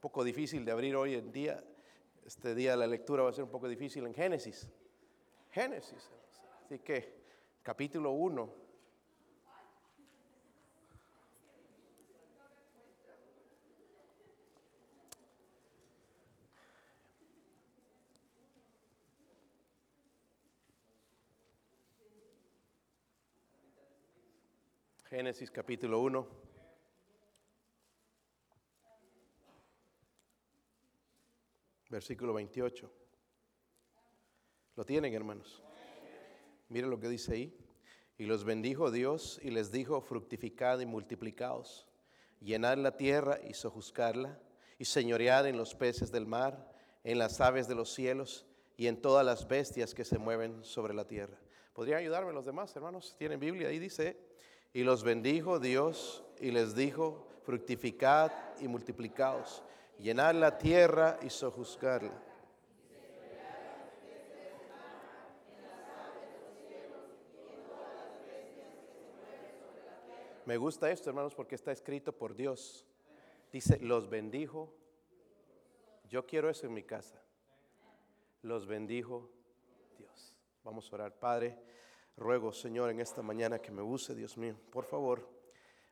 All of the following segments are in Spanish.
poco difícil de abrir hoy en día. Este día la lectura va a ser un poco difícil en Génesis. Génesis. Así que capítulo 1. Génesis capítulo 1. Versículo 28. ¿Lo tienen, hermanos? Miren lo que dice ahí. Y los bendijo Dios y les dijo, fructificad y multiplicaos, llenad la tierra y sojuzgarla, y señoread en los peces del mar, en las aves de los cielos y en todas las bestias que se mueven sobre la tierra. ¿Podrían ayudarme los demás, hermanos? ¿Tienen Biblia? Ahí dice, y los bendijo Dios y les dijo, fructificad y multiplicaos, llenad la tierra y sojuzgarla. Me gusta esto, hermanos, porque está escrito por Dios. Dice, los bendijo. Yo quiero eso en mi casa. Los bendijo Dios. Vamos a orar, Padre. Ruego, Señor, en esta mañana que me use, Dios mío. Por favor,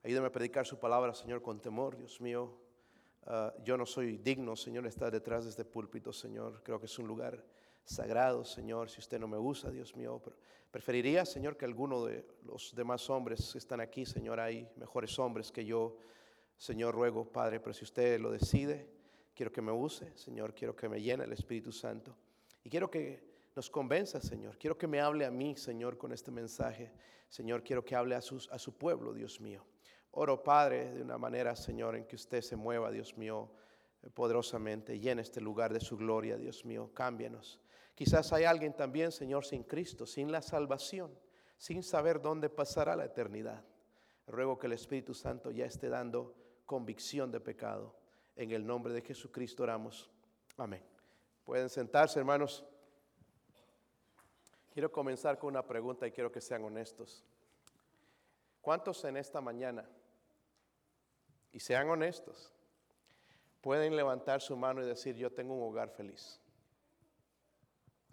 ayúdame a predicar su palabra, Señor, con temor, Dios mío. Ah, yo no soy digno, Señor, de estar detrás de este púlpito, Señor. Creo que es un lugar sagrado, Señor. Si usted no me usa, Dios mío, pero preferiría, Señor, que alguno de los demás hombres que están aquí, Señor, hay mejores hombres que yo. Señor, ruego, Padre, pero si usted lo decide, quiero que me use, Señor, quiero que me llene el Espíritu Santo. Y quiero que nos convenza, Señor. Quiero que me hable a mí, Señor, con este mensaje. Señor, quiero que hable a, su pueblo, Dios mío. Oro, Padre, de una manera, Señor, en que usted se mueva, Dios mío, poderosamente. Llene este lugar de su gloria, Dios mío. Cámbianos. Quizás hay alguien también, Señor, sin Cristo, sin la salvación, sin saber dónde pasará la eternidad. Ruego que el Espíritu Santo ya esté dando convicción de pecado. En el nombre de Jesucristo oramos. Amén. Pueden sentarse, hermanos. Quiero comenzar con una pregunta y quiero que sean honestos. ¿Cuántos en esta mañana, y sean honestos, pueden levantar su mano y decir, yo tengo un hogar feliz?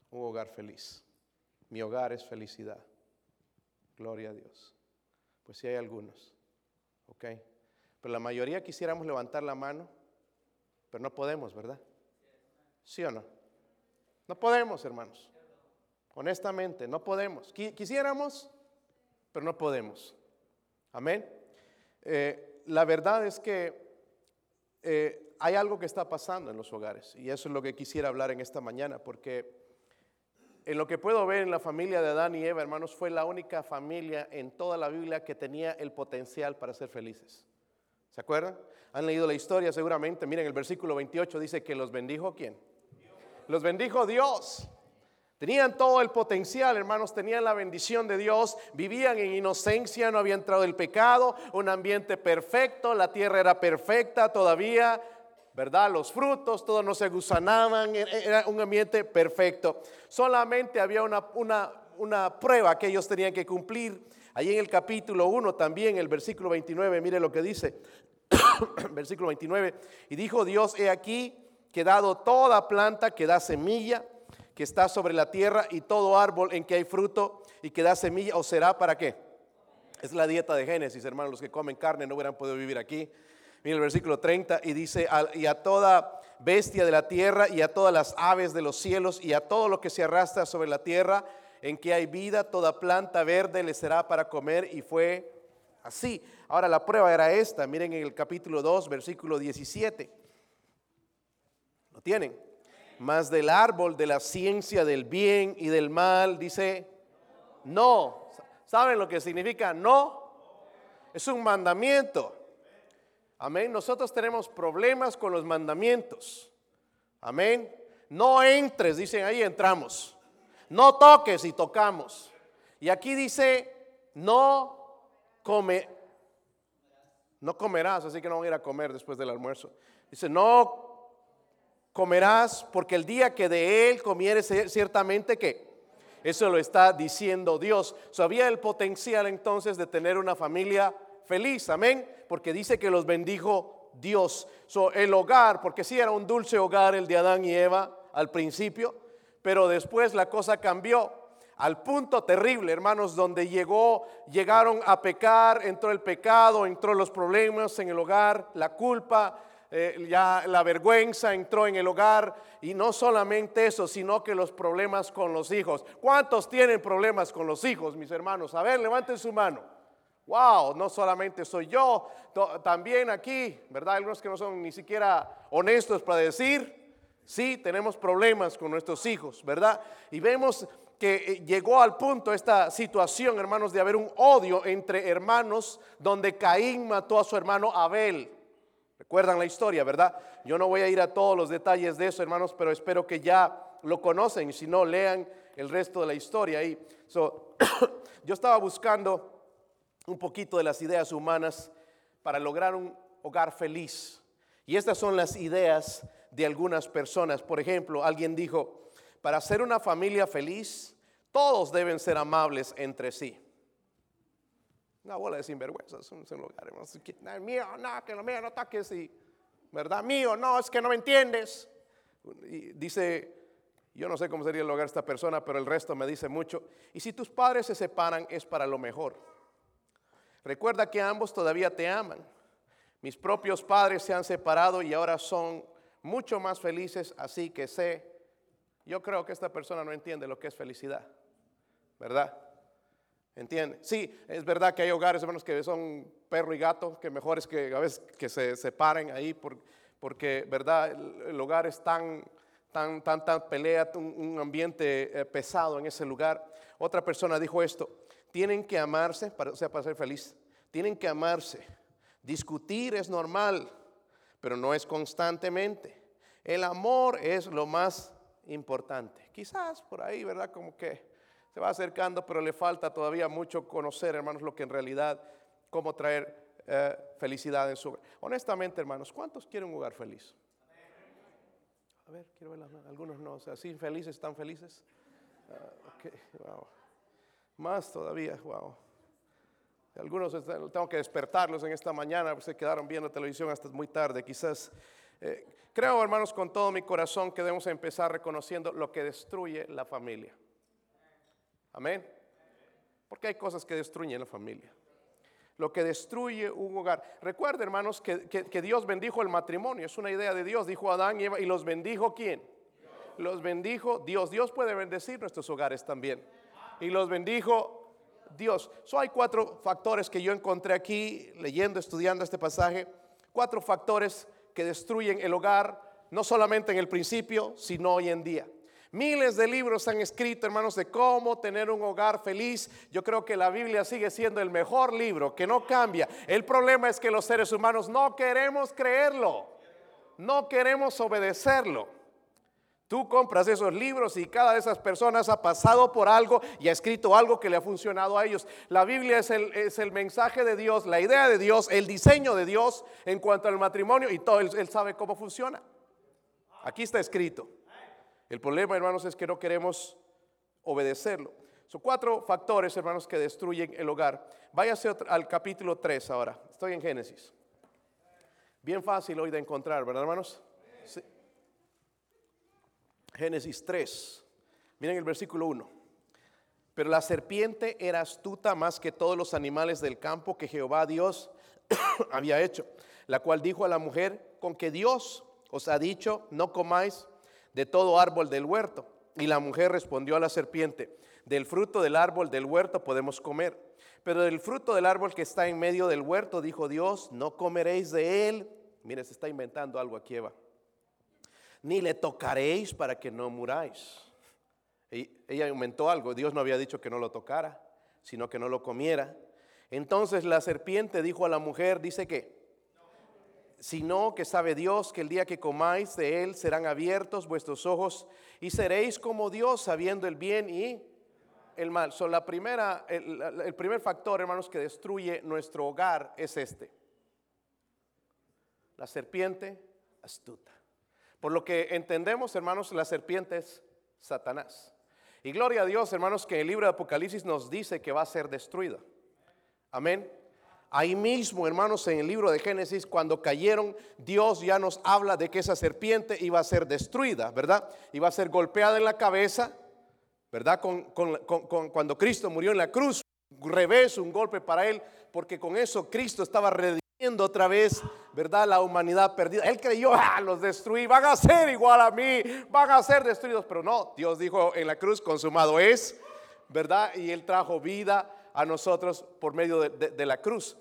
Un hogar feliz. Mi hogar es felicidad. Gloria a Dios. Pues sí hay algunos. ¿Ok? Pero la mayoría quisiéramos levantar la mano, pero no podemos, ¿verdad? ¿Sí o no? No podemos, hermanos. Honestamente, no podemos. Quisiéramos, pero no podemos. Amén. Eh, la verdad es que eh, hay algo que está pasando en los hogares y eso es lo que quisiera hablar en esta mañana porque en lo que puedo ver en la familia de Adán y Eva, hermanos, fue la única familia en toda la Biblia que tenía el potencial para ser felices. ¿Se acuerdan? Han leído la historia seguramente. Miren, el versículo 28 dice que los bendijo quién? Los bendijo Dios. Tenían todo el potencial, hermanos, tenían la bendición de Dios, vivían en inocencia, no había entrado el pecado, un ambiente perfecto, la tierra era perfecta todavía, ¿verdad? Los frutos, todos no se gusanaban, e-, era un ambiente perfecto. Solamente había una, una, una prueba que ellos tenían que cumplir. Allí en el capítulo 1 también, el versículo 29, mire lo que dice, versículo 29, y dijo Dios, he aquí que dado toda planta que da semilla, que está sobre la tierra y todo árbol en que hay fruto y que da semilla, o será para qué? Es la dieta de Génesis, hermanos, los que comen carne no hubieran podido vivir aquí. Mira el versículo 30 y dice, y a toda bestia de la tierra y a todas las aves de los cielos y a todo lo que se arrastra sobre la tierra, en que hay vida, toda planta verde le será para comer y fue así. Ahora la prueba era esta, miren en el capítulo 2, versículo 17. ¿Lo tienen? Más del árbol de la ciencia del bien y del mal, dice, no. ¿Saben lo que significa no? Es un mandamiento. Amén. Nosotros tenemos problemas con los mandamientos. Amén. No entres, dicen ahí entramos. No toques y tocamos. Y aquí dice, no come, no comerás, así que no van a ir a comer después del almuerzo. Dice, no comerás, porque el día que de él comieres, ciertamente que eso lo está diciendo Dios. Sabía el potencial entonces de tener una familia feliz, amén, porque dice que los bendijo Dios. So, el hogar, porque sí era un dulce hogar el de Adán y Eva al principio, pero después la cosa cambió al punto terrible, hermanos, donde llegó, llegaron a pecar, entró el pecado, entró los problemas en el hogar, la culpa, eh, ya la vergüenza entró en el hogar y no solamente eso, sino que los problemas con los hijos. ¿Cuántos tienen problemas con los hijos, mis hermanos? A ver, levanten su mano. Wow, no solamente soy yo, también aquí, ¿verdad? Algunos que no son ni siquiera honestos para decir, sí, tenemos problemas con nuestros hijos, ¿verdad? Y vemos que eh, llegó al punto esta situación, hermanos, de haber un odio entre hermanos donde Caín mató a su hermano Abel. Recuerdan la historia, ¿verdad? Yo no voy a ir a todos los detalles de eso, hermanos, pero espero que ya lo conocen. Si no, lean el resto de la historia ahí. yo estaba buscando un poquito de las ideas humanas para lograr un hogar feliz. Y estas son las ideas de algunas personas. Por ejemplo, alguien dijo, para ser una familia feliz, todos deben ser amables entre sí. Una bola de sinvergüenzas, un, un lugar, mío, no, que lo mío no toques y, ¿verdad? Mío, no, es que no me entiendes. Dice, yo no sé cómo sería el hogar de esta persona, pero el resto me dice mucho. Y si tus padres se separan es para lo mejor. Recuerda que ambos todavía te aman. Mis propios padres se han separado y ahora son mucho más felices, así que sé yo creo que esta persona no entiende lo que es felicidad, ¿verdad? ¿Entiende? Sí, es verdad que hay hogares, hermanos, que son perro y gato, que mejor es que a veces que se separen ahí, porque, ¿verdad? El, hogar es tan, tan, tan, tan pelea, un, ambiente eh, pesado en ese lugar. Otra persona dijo esto, tienen que amarse, para, o sea, para ser feliz, tienen que amarse. Discutir es normal, pero no es constantemente. El amor es lo más importante. Quizás por ahí, ¿verdad? Como que se va acercando, pero le falta todavía mucho conocer, hermanos, lo que en realidad, cómo traer eh, felicidad en su hogar. Honestamente, hermanos, ¿cuántos quieren un hogar feliz? A ver, quiero ver algunos no, o sea, sí, felices, están felices. Ah, Más todavía, wow. Algunos tengo que despertarlos en esta mañana, pues se quedaron viendo televisión hasta muy tarde, quizás. Eh, Creo, hermanos, con todo mi corazón que debemos empezar reconociendo lo que destruye la familia. Amén. Porque hay cosas que destruyen la familia. Lo que destruye un hogar. Recuerden, hermanos, que, Dios bendijo el matrimonio. Es una idea de Dios. Dijo Adán y Eva. ¿Y los bendijo quién? Los bendijo Dios. Dios puede bendecir nuestros hogares también. Y los bendijo Dios. So, hay cuatro factores que yo encontré aquí leyendo, estudiando este pasaje. Cuatro factores que destruyen el hogar, no solamente en el principio, sino hoy en día. Miles de libros han escrito, hermanos, de cómo tener un hogar feliz. Yo creo que la Biblia sigue siendo el mejor libro, que no cambia. El problema es que los seres humanos no queremos creerlo, no queremos obedecerlo. Tú compras esos libros y cada de esas personas ha pasado por algo y ha escrito algo que le ha funcionado a ellos. La Biblia es el, es el mensaje de Dios, la idea de Dios, el diseño de Dios en cuanto al matrimonio y todo, él, sabe cómo funciona. Aquí está escrito. El problema, hermanos, es que no queremos obedecerlo. Son cuatro factores, hermanos, que destruyen el hogar. Váyase al capítulo 3 ahora. Estoy en Génesis. Bien fácil hoy de encontrar, ¿verdad, hermanos? Sí. Génesis 3. Miren el versículo 1. Pero la serpiente era astuta más que todos los animales del campo que Jehová Dios había hecho, la cual dijo a la mujer, con que Dios os ha dicho, no comáis de todo árbol del huerto. Y la mujer respondió a la serpiente, del fruto del árbol del huerto podemos comer, pero del fruto del árbol que está en medio del huerto, dijo Dios, no comeréis de él. Mire, se está inventando algo aquí, Eva ni le tocaréis para que no muráis. Ella aumentó algo, Dios no había dicho que no lo tocara, sino que no lo comiera. Entonces la serpiente dijo a la mujer, dice que, sino que sabe Dios que el día que comáis de él serán abiertos vuestros ojos y seréis como Dios sabiendo el bien y el mal. So, la primera, el, el primer factor, hermanos, que destruye nuestro hogar es este. La serpiente astuta. Por lo que entendemos, hermanos, la serpiente es Satanás. Y gloria a Dios, hermanos, que el libro de Apocalipsis nos dice que va a ser destruida. Amén. Ahí mismo, hermanos, en el libro de Génesis, cuando cayeron, Dios ya nos habla de que esa serpiente iba a ser destruida, ¿verdad? Iba a ser golpeada en la cabeza, ¿verdad? cuando Cristo murió en la cruz, un revés, un golpe para él, porque con eso Cristo estaba redimiendo otra vez, ¿verdad? La humanidad perdida. Él creyó, ah, los destruí, van a ser igual a mí, van a ser destruidos, pero no, Dios dijo en la cruz, consumado es, ¿verdad? Y Él trajo vida a nosotros por medio de, la cruz.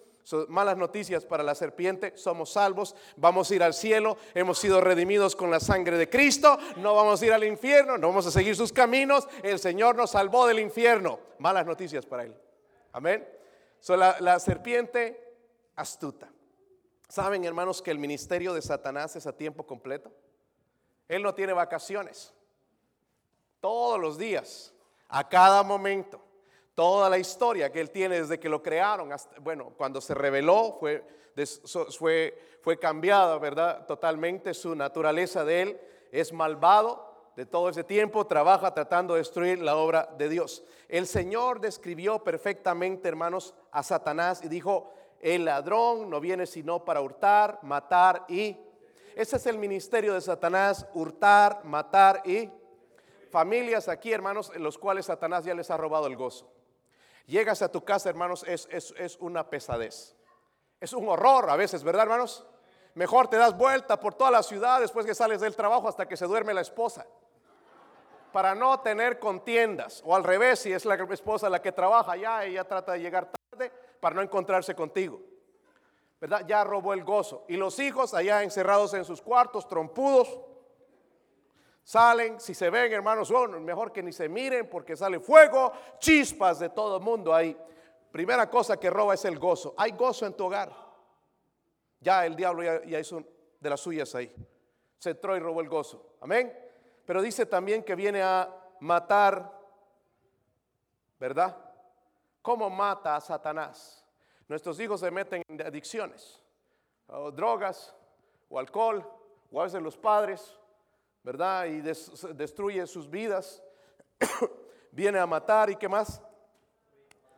malas noticias para la serpiente, somos salvos, vamos a ir al cielo, hemos sido redimidos con la sangre de Cristo, no vamos a ir al infierno, no vamos a seguir sus caminos, el Señor nos salvó del infierno. Malas noticias para Él. Amén. la, serpiente astuta. ¿Saben, hermanos, que el ministerio de Satanás es a tiempo completo? Él no tiene vacaciones. Todos los días, a cada momento toda la historia que él tiene desde que lo crearon, hasta, bueno, cuando se reveló fue, fue, fue cambiada, ¿verdad? Totalmente su naturaleza de él es malvado. De todo ese tiempo trabaja tratando de destruir la obra de Dios. El Señor describió perfectamente, hermanos, a Satanás y dijo, el ladrón no viene sino para hurtar, matar y... Ese es el ministerio de Satanás, hurtar, matar y... Familias aquí, hermanos, en los cuales Satanás ya les ha robado el gozo. Llegas a tu casa, hermanos, es, es, una pesadez. Es un horror a veces, ¿verdad, hermanos? Mejor te das vuelta por toda la ciudad después que sales del trabajo hasta que se duerme la esposa. Para no tener contiendas. O al revés, si es la esposa la que trabaja ya, ella trata de llegar tarde para no encontrarse contigo. ¿Verdad? Ya robó el gozo. Y los hijos allá encerrados en sus cuartos, trompudos, Salen, si se ven, hermanos, son mejor que ni se miren porque sale fuego, chispas de todo el mundo ahí. Primera cosa que roba es el gozo. Hay gozo en tu hogar. Ya el diablo ya, hizo de las suyas ahí. Se entró y robó el gozo. Amén. Pero dice también que viene a matar, ¿verdad? ¿Cómo mata a Satanás? Nuestros hijos se meten en adicciones, o drogas, o alcohol, o a veces los padres, ¿verdad? Y destruye sus vidas. Viene a matar y qué más?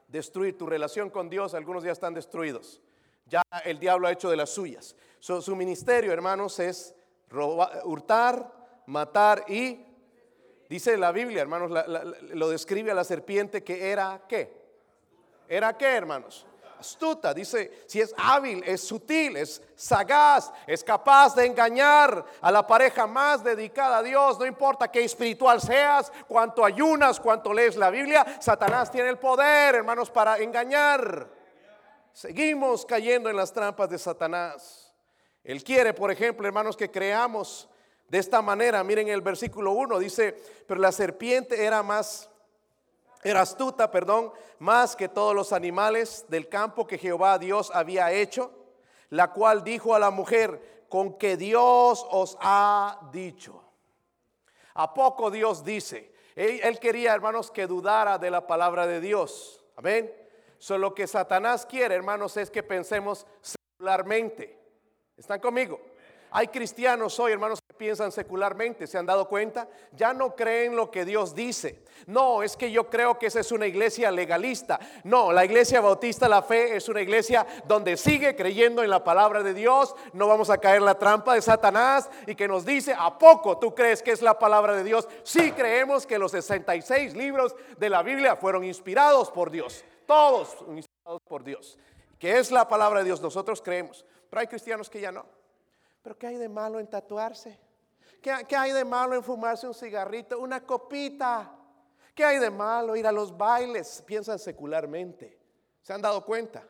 Destruir tu relación con Dios. Algunos ya están destruidos. Ya el diablo ha hecho de las suyas. su ministerio, hermanos, es hurtar, matar y... Dice la Biblia, hermanos, lo describe a la serpiente que era qué. ¿Era qué, hermanos? Astuta, dice, si es hábil, es sutil, es sagaz, es capaz de engañar a la pareja más dedicada a Dios, no importa qué espiritual seas, cuánto ayunas, cuánto lees la Biblia, Satanás tiene el poder, hermanos, para engañar. Seguimos cayendo en las trampas de Satanás. Él quiere, por ejemplo, hermanos, que creamos de esta manera. Miren el versículo 1, dice, pero la serpiente era más era astuta, perdón, más que todos los animales del campo que Jehová Dios había hecho, la cual dijo a la mujer, con que Dios os ha dicho. ¿A poco Dios dice? Él, quería, hermanos, que dudara de la palabra de Dios. Amén. Solo que Satanás quiere, hermanos, es que pensemos secularmente. ¿Están conmigo? Hay cristianos hoy, hermanos, que piensan secularmente, ¿se han dado cuenta? Ya no creen lo que Dios dice. No, es que yo creo que esa es una iglesia legalista. No, la iglesia bautista la fe es una iglesia donde sigue creyendo en la palabra de Dios. No vamos a caer en la trampa de Satanás y que nos dice, ¿a poco tú crees que es la palabra de Dios? Sí creemos que los 66 libros de la Biblia fueron inspirados por Dios. Todos inspirados por Dios. Que es la palabra de Dios, nosotros creemos. Pero hay cristianos que ya no. Pero ¿qué hay de malo en tatuarse? ¿Qué, hay de malo en fumarse un cigarrito, una copita? ¿Qué hay de malo ir a los bailes? Piensan secularmente. ¿Se han dado cuenta?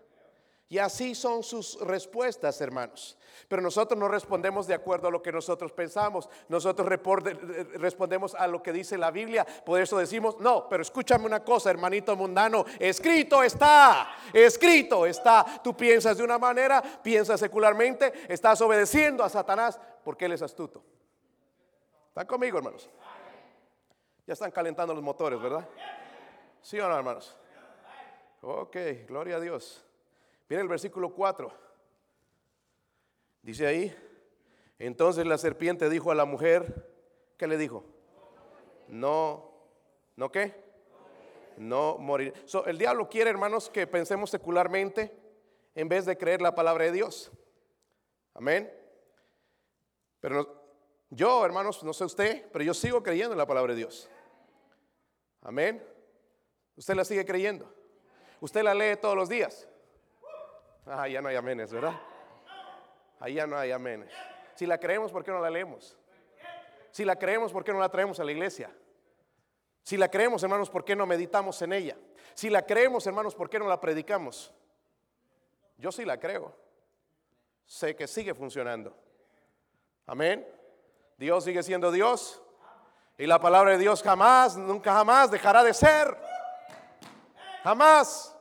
Y así son sus respuestas, hermanos. Pero nosotros no respondemos de acuerdo a lo que nosotros pensamos. Nosotros respondemos a lo que dice la Biblia. Por eso decimos, no, pero escúchame una cosa, hermanito mundano. Escrito está, escrito está. Tú piensas de una manera, piensas secularmente, estás obedeciendo a Satanás porque él es astuto. ¿Están conmigo, hermanos? Ya están calentando los motores, ¿verdad? ¿Sí o no, hermanos? Ok, gloria a Dios. Viene el versículo 4. Dice ahí, entonces la serpiente dijo a la mujer, ¿qué le dijo? No, ¿no qué? No morir. el diablo quiere, hermanos, que pensemos secularmente. en vez de creer la palabra de Dios. Amén. Pero yo, hermanos, no sé usted, pero yo sigo creyendo en la palabra de Dios. Amén. Usted la sigue creyendo. Usted la lee todos los días. Ah, ya no hay aménes, ¿verdad? Ahí ya no hay aménes. Si la creemos, ¿por qué no la leemos? Si la creemos, ¿por qué no la traemos a la iglesia? Si la creemos, hermanos, ¿por qué no meditamos en ella? Si la creemos, hermanos, ¿por qué no la predicamos? Yo sí la creo. Sé que sigue funcionando. Amén. Dios sigue siendo Dios. Y la palabra de Dios jamás, nunca jamás dejará de ser. Jamás.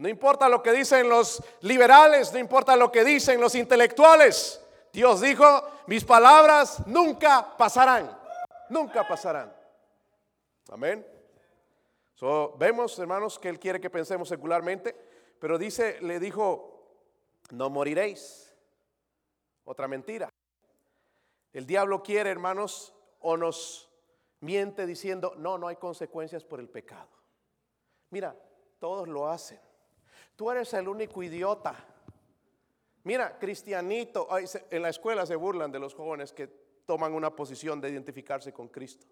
No importa lo que dicen los liberales, no importa lo que dicen los intelectuales. Dios dijo, mis palabras nunca pasarán. Nunca pasarán. Amén. So, vemos, hermanos, que Él quiere que pensemos secularmente, pero dice, le dijo, no moriréis. Otra mentira. El diablo quiere, hermanos, o nos miente diciendo, no, no hay consecuencias por el pecado. Mira, todos lo hacen. Tú eres el único idiota. Mira, cristianito, en la escuela se burlan de los jóvenes que toman una posición de identificarse con Cristo,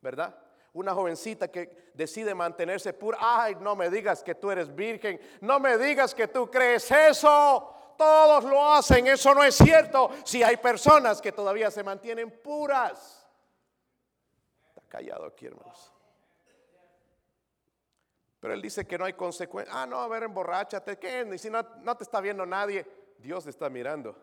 ¿verdad? Una jovencita que decide mantenerse pura, ay, no me digas que tú eres virgen, no me digas que tú crees eso, todos lo hacen, eso no es cierto. Si hay personas que todavía se mantienen puras. Está callado aquí, hermanos. Pero él dice que no hay consecuencias. Ah, no, a ver, emborráchate. ¿Qué? Y si no, no te está viendo nadie, Dios te está mirando.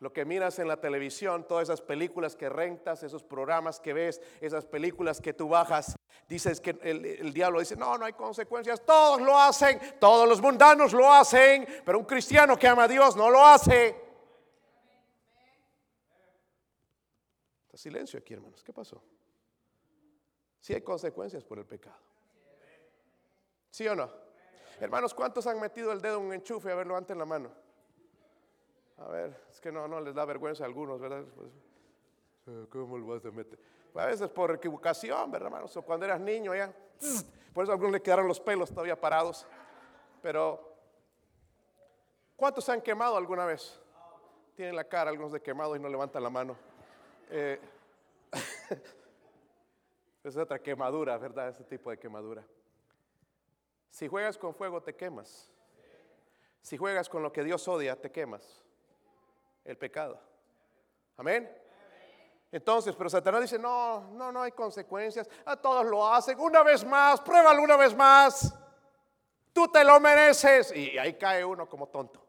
Lo que miras en la televisión, todas esas películas que rentas, esos programas que ves, esas películas que tú bajas, dices que el, diablo dice, no, no hay consecuencias, todos lo hacen, todos los mundanos lo hacen, pero un cristiano que ama a Dios no lo hace. Está silencio aquí, hermanos, ¿qué pasó? Si hay consecuencias por el pecado. ¿Sí o no? Hermanos, ¿cuántos han metido el dedo en un enchufe? A ver, levanten la mano. A ver, es que no, no les da vergüenza a algunos, ¿verdad? Pues, eh, ¿Cómo lo vas a meter? Pues a veces por equivocación, ¿verdad, hermanos? O cuando eras niño ya. Por eso a algunos le quedaron los pelos todavía parados. Pero, ¿cuántos se han quemado alguna vez? Tienen la cara algunos de quemados y no levantan la mano. Eh, es otra quemadura, ¿verdad? Ese tipo de quemadura. Si juegas con fuego, te quemas. Si juegas con lo que Dios odia, te quemas. El pecado. Amén. Entonces, pero Satanás dice, no, no, no hay consecuencias. A todos lo hacen. Una vez más, pruébalo una vez más. Tú te lo mereces. Y ahí cae uno como tonto.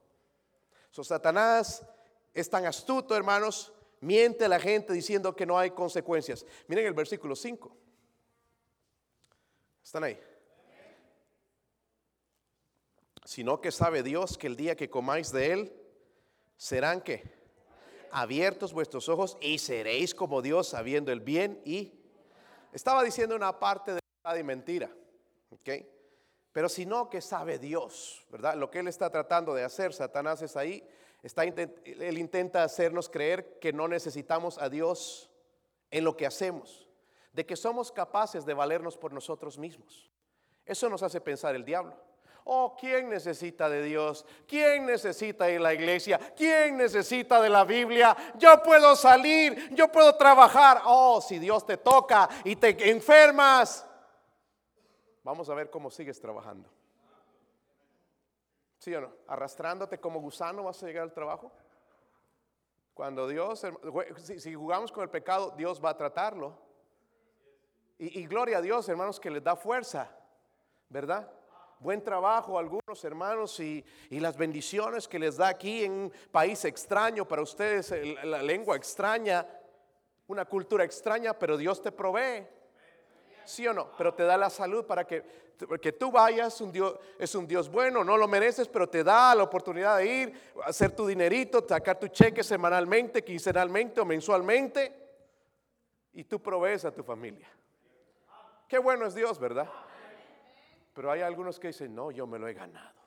So, Satanás es tan astuto, hermanos, miente a la gente diciendo que no hay consecuencias. Miren el versículo 5. ¿Están ahí? Sino que sabe Dios que el día que comáis de él, serán que abiertos vuestros ojos y seréis como Dios sabiendo el bien y estaba diciendo una parte de verdad y mentira, ¿ok? Pero sino que sabe Dios, ¿verdad? Lo que él está tratando de hacer, Satanás es ahí, está, él intenta hacernos creer que no necesitamos a Dios en lo que hacemos, de que somos capaces de valernos por nosotros mismos. Eso nos hace pensar el diablo. Oh, ¿quién necesita de Dios? ¿Quién necesita de la iglesia? ¿Quién necesita de la Biblia? Yo puedo salir, yo puedo trabajar. Oh, si Dios te toca y te enfermas. Vamos a ver cómo sigues trabajando. ¿Sí o no? Arrastrándote como gusano vas a llegar al trabajo. Cuando Dios, si, jugamos con el pecado, Dios va a tratarlo. Y, y gloria a Dios, hermanos, que les da fuerza, ¿verdad? Buen trabajo a algunos hermanos y, las bendiciones que les da aquí en un país extraño para ustedes, la lengua extraña, una cultura extraña, pero Dios te provee. ¿Sí o no? Pero te da la salud para que, tú vayas, un Dios, es un Dios bueno, no lo mereces, pero te da la oportunidad de ir, hacer tu dinerito, sacar tu cheque semanalmente, quincenalmente o mensualmente, y tú provees a tu familia. Qué bueno es Dios, ¿verdad? Pero hay algunos que dicen, no, yo me lo he ganado.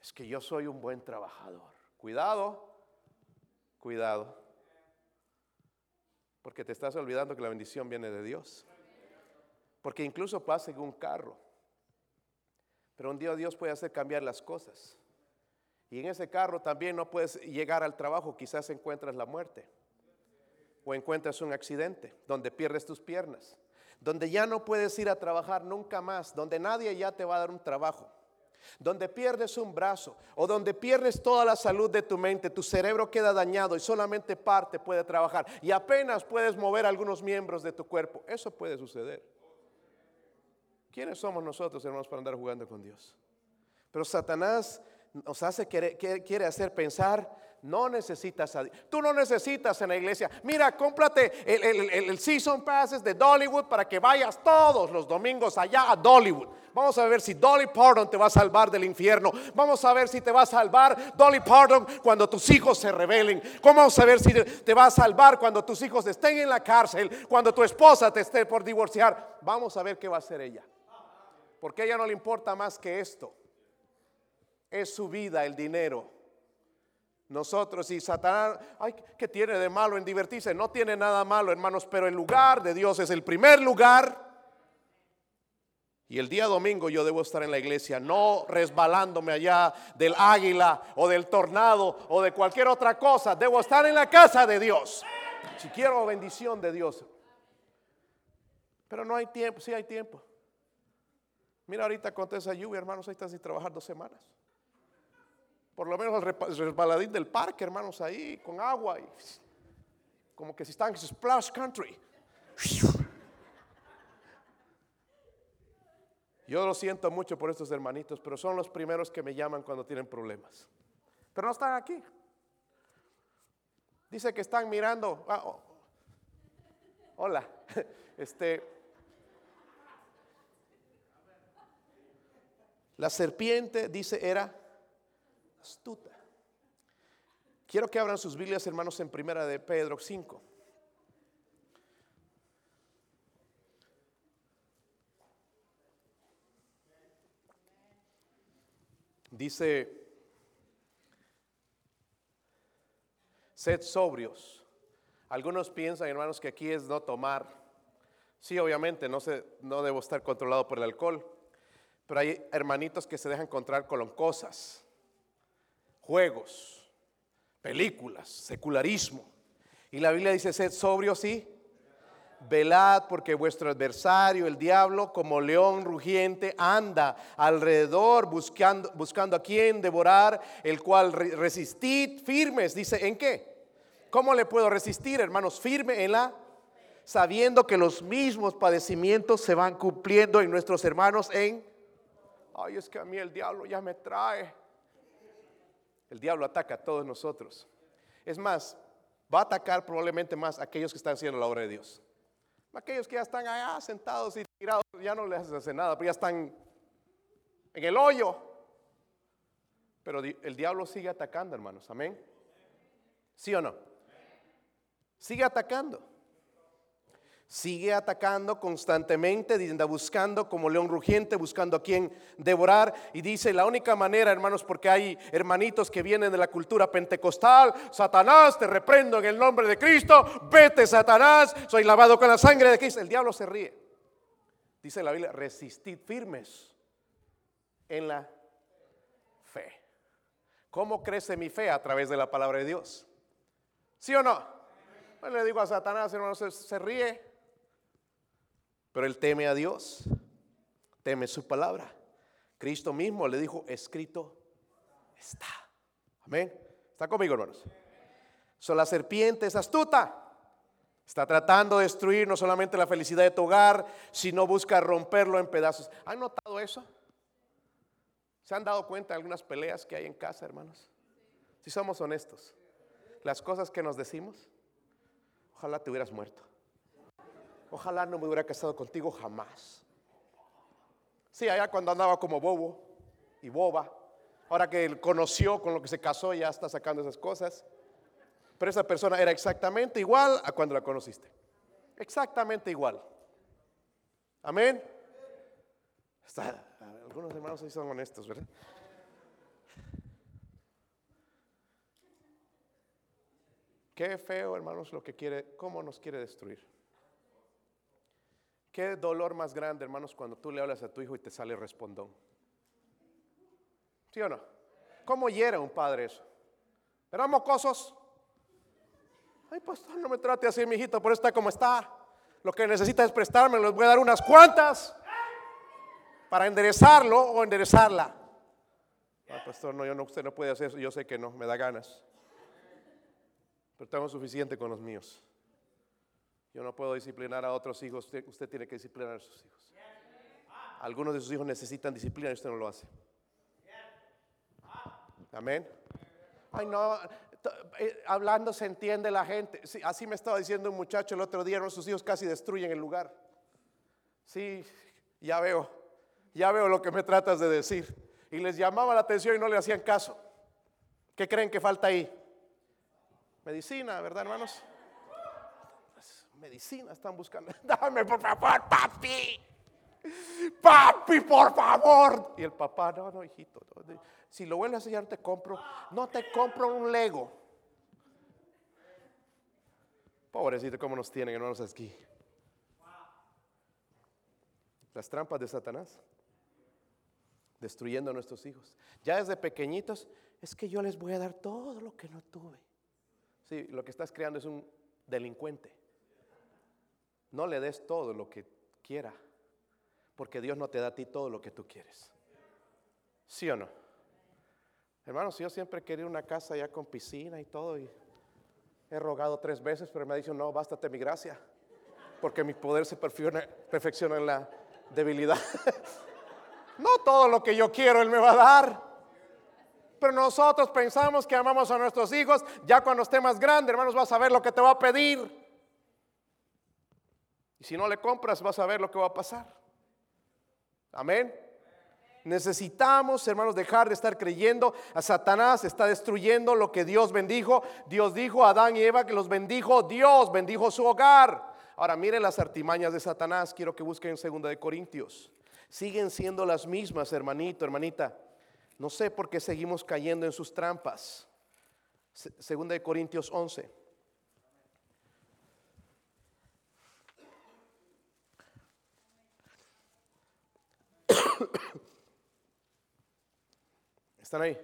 Es que yo soy un buen trabajador. Cuidado, cuidado. Porque te estás olvidando que la bendición viene de Dios. Porque incluso pasa en un carro. Pero un día Dios puede hacer cambiar las cosas. Y en ese carro también no puedes llegar al trabajo, quizás encuentras la muerte. O encuentras un accidente donde pierdes tus piernas. Donde ya no puedes ir a trabajar nunca más. Donde nadie ya te va a dar un trabajo donde pierdes un brazo o donde pierdes toda la salud de tu mente, tu cerebro queda dañado y solamente parte puede trabajar y apenas puedes mover algunos miembros de tu cuerpo. Eso puede suceder. ¿Quiénes somos nosotros, hermanos, para andar jugando con Dios? Pero Satanás nos hace, quiere hacer pensar no necesitas a. Tú no necesitas en la iglesia. Mira, cómprate el, Season Passes de Dollywood para que vayas todos los domingos allá a Dollywood. Vamos a ver si Dolly Pardon te va a salvar del infierno. Vamos a ver si te va a salvar Dolly Pardon cuando tus hijos se rebelen. Vamos a ver si te va a salvar cuando tus hijos estén en la cárcel, cuando tu esposa te esté por divorciar. Vamos a ver qué va a hacer ella. Porque a ella no le importa más que esto. Es su vida, el dinero nosotros y Satanás, ay, ¿qué tiene de malo en divertirse? No tiene nada malo, hermanos, pero el lugar de Dios es el primer lugar. Y el día domingo yo debo estar en la iglesia, no resbalándome allá del águila o del tornado o de cualquier otra cosa. Debo estar en la casa de Dios. Si quiero bendición de Dios. Pero no hay tiempo, sí hay tiempo. Mira ahorita con esa lluvia, hermanos, ahí estás sin trabajar dos semanas por lo menos el resbaladín del parque, hermanos, ahí con agua, y como que si están en splash country. Yo lo siento mucho por estos hermanitos, pero son los primeros que me llaman cuando tienen problemas. Pero no están aquí. Dice que están mirando. Ah, oh. Hola. Este. La serpiente, dice, era astuta. Quiero que abran sus Biblias, hermanos, en primera de Pedro 5. Dice, sed sobrios. Algunos piensan, hermanos, que aquí es no tomar. Sí, obviamente, no, se, no debo estar controlado por el alcohol. Pero hay hermanitos que se dejan controlar con cosas juegos, películas, secularismo. Y la Biblia dice, sed sobrios y velad porque vuestro adversario, el diablo, como león rugiente, anda alrededor buscando, buscando a quien devorar, el cual resistid firmes. Dice, ¿en qué? ¿Cómo le puedo resistir, hermanos? Firme en la sabiendo que los mismos padecimientos se van cumpliendo en nuestros hermanos en, ay, es que a mí el diablo ya me trae. El diablo ataca a todos nosotros. Es más, va a atacar probablemente más a aquellos que están haciendo la obra de Dios. Aquellos que ya están allá sentados y tirados, ya no les hace nada, pero ya están en el hoyo. Pero el diablo sigue atacando, hermanos. Amén. ¿Sí o no? Sigue atacando sigue atacando constantemente, buscando como león rugiente, buscando a quien devorar. Y dice, la única manera, hermanos, porque hay hermanitos que vienen de la cultura pentecostal, Satanás, te reprendo en el nombre de Cristo, vete Satanás, soy lavado con la sangre de Cristo. El diablo se ríe. Dice la Biblia, resistid firmes en la fe. ¿Cómo crece mi fe? A través de la palabra de Dios. ¿Sí o no? Pues le digo a Satanás, hermano, se ríe. Pero él teme a Dios, teme su palabra. Cristo mismo le dijo, escrito está. Amén. ¿Está conmigo, hermanos? So, la serpiente es astuta. Está tratando de destruir no solamente la felicidad de tu hogar, sino busca romperlo en pedazos. ¿Han notado eso? ¿Se han dado cuenta de algunas peleas que hay en casa, hermanos? Si somos honestos, las cosas que nos decimos, ojalá te hubieras muerto. Ojalá no me hubiera casado contigo jamás. Sí, allá cuando andaba como bobo y boba. Ahora que él conoció con lo que se casó, ya está sacando esas cosas. Pero esa persona era exactamente igual a cuando la conociste. Exactamente igual. Amén. algunos hermanos ahí son honestos, ¿verdad? Qué feo, hermanos, lo que quiere, cómo nos quiere destruir. Qué dolor más grande, hermanos, cuando tú le hablas a tu hijo y te sale respondón. ¿Sí o no? ¿Cómo hiera un padre eso? ¿Verdad, mocosos? Ay, pastor, no me trate así, mi hijito, por está como está. Lo que necesita es prestarme, les voy a dar unas cuantas para enderezarlo o enderezarla. Ay, pastor, no, yo no, usted no puede hacer eso, yo sé que no, me da ganas. Pero tengo suficiente con los míos. Yo no puedo disciplinar a otros hijos, usted, tiene que disciplinar a sus hijos. Algunos de sus hijos necesitan disciplina y usted no lo hace. Amén. Ay, no, eh, hablando se entiende la gente. Sí, así me estaba diciendo un muchacho el otro día, sus hijos casi destruyen el lugar. Sí, ya veo, ya veo lo que me tratas de decir. Y les llamaba la atención y no le hacían caso. ¿Qué creen que falta ahí? Medicina, ¿verdad, hermanos? Medicina están buscando. Dame, por favor, papi. Papi, por favor. Y el papá, no, no, hijito. Si lo vuelves a enseñar, te compro. No te compro un Lego. Pobrecito, cómo nos tienen, hermanos, aquí. Las trampas de Satanás. Destruyendo a nuestros hijos. Ya desde pequeñitos, es que yo les voy a dar todo lo que no tuve. Sí, lo que estás creando es un delincuente. No le des todo lo que quiera, porque Dios no te da a ti todo lo que tú quieres. ¿Sí o no? Hermanos, yo siempre querido una casa ya con piscina y todo, y he rogado tres veces, pero me ha dicho, no, bástate mi gracia, porque mi poder se perfecciona, en la debilidad. no todo lo que yo quiero Él me va a dar. Pero nosotros pensamos que amamos a nuestros hijos, ya cuando esté más grande, hermanos, vas a ver lo que te va a pedir. Y si no le compras, vas a ver lo que va a pasar. Amén. Necesitamos, hermanos, dejar de estar creyendo a Satanás, está destruyendo lo que Dios bendijo. Dios dijo a Adán y Eva que los bendijo, Dios bendijo su hogar. Ahora miren las artimañas de Satanás, quiero que busquen en 2 de Corintios. Siguen siendo las mismas, hermanito, hermanita. No sé por qué seguimos cayendo en sus trampas. Segunda de Corintios 11. ¿Están ahí?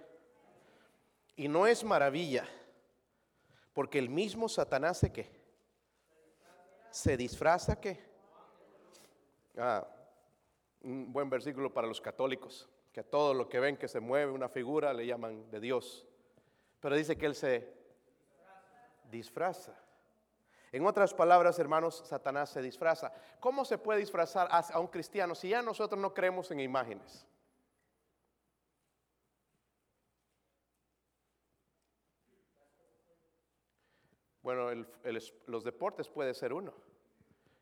Y no es maravilla, porque el mismo Satanás se que se disfraza que. Ah, un buen versículo para los católicos, que a todo lo que ven que se mueve una figura le llaman de Dios. Pero dice que él se disfraza. En otras palabras, hermanos, Satanás se disfraza. ¿Cómo se puede disfrazar a un cristiano si ya nosotros no creemos en imágenes? Bueno, los deportes puede ser uno.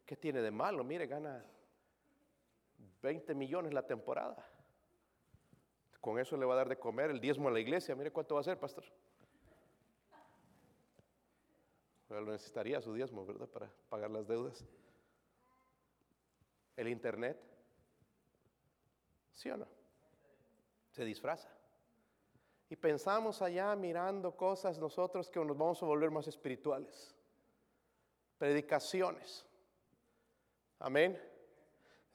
¿Qué tiene de malo? Mire, gana 20 millones la temporada. Con eso le va a dar de comer el diezmo a la iglesia. Mire cuánto va a ser, pastor lo necesitaría su diezmo, ¿verdad? Para pagar las deudas. El internet, ¿sí o no? Se disfraza. Y pensamos allá mirando cosas nosotros que nos vamos a volver más espirituales. Predicaciones. Amén.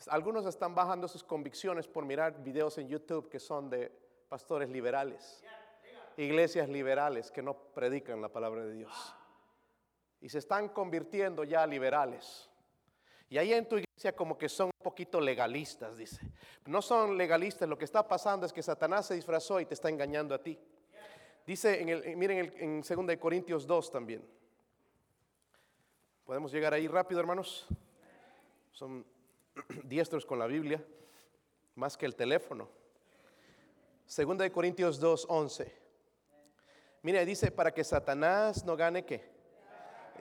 Algunos están bajando sus convicciones por mirar videos en YouTube que son de pastores liberales, iglesias liberales que no predican la palabra de Dios y se están convirtiendo ya liberales. Y ahí en tu iglesia como que son poquito legalistas, dice. No son legalistas, lo que está pasando es que Satanás se disfrazó y te está engañando a ti. Dice, en el, miren en 2 Corintios 2 también. ¿Podemos llegar ahí rápido, hermanos? Son diestros con la Biblia, más que el teléfono. 2 Corintios 2, 11. Mira, dice, para que Satanás no gane qué?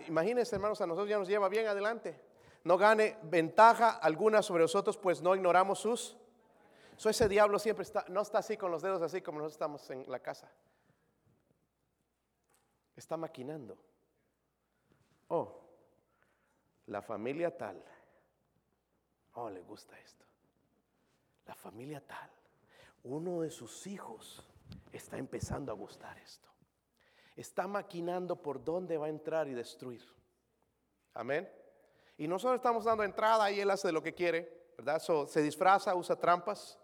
Imagínense, hermanos, a nosotros ya nos lleva bien adelante. No gane ventaja alguna sobre nosotros, pues no ignoramos sus. So, ese diablo siempre está, no está así con los dedos así como nosotros estamos en la casa. Está maquinando. Oh, la familia tal. Oh, le gusta esto. La familia tal. Uno de sus hijos está empezando a gustar esto está maquinando por dónde va a entrar y destruir. Amén. Y nosotros estamos dando entrada y él hace lo que quiere, ¿verdad? se disfraza, usa trampas.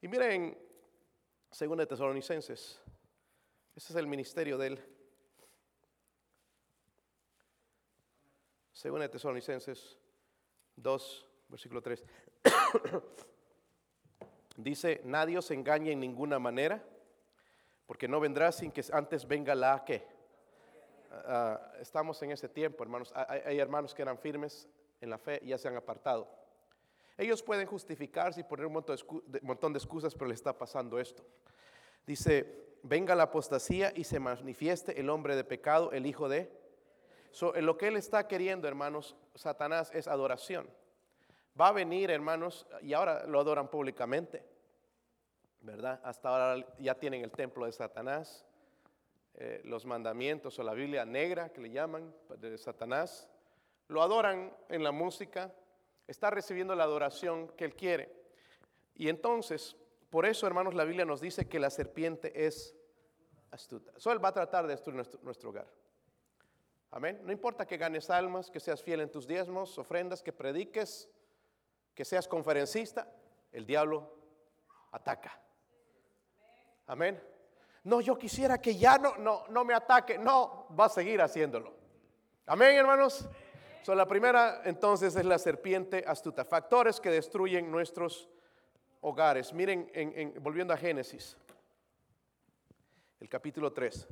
Y miren, Según de Tesalonicenses. Ese es el ministerio de él. Según de Tesalonicenses 2, versículo 3. Dice, nadie os engañe en ninguna manera, porque no vendrá sin que antes venga la que. Ah, estamos en ese tiempo, hermanos. Hay, hermanos que eran firmes en la fe y ya se han apartado. Ellos pueden justificarse y poner un montón de, montón de excusas, pero le está pasando esto. Dice, venga la apostasía y se manifieste el hombre de pecado, el hijo de... So, lo que él está queriendo, hermanos, Satanás es adoración. Va a venir, hermanos, y ahora lo adoran públicamente, ¿verdad? Hasta ahora ya tienen el templo de Satanás, eh, los mandamientos o la Biblia negra que le llaman de Satanás. Lo adoran en la música, está recibiendo la adoración que él quiere. Y entonces, por eso, hermanos, la Biblia nos dice que la serpiente es astuta. Solo él va a tratar de destruir nuestro, nuestro hogar. Amén. No importa que ganes almas, que seas fiel en tus diezmos, ofrendas, que prediques, que seas conferencista, el diablo ataca. Amén. No, yo quisiera que ya no, no, no me ataque. No, va a seguir haciéndolo. Amén, hermanos. So, la primera entonces es la serpiente astuta. Factores que destruyen nuestros hogares. Miren, en, volviendo a Génesis, el capítulo 3.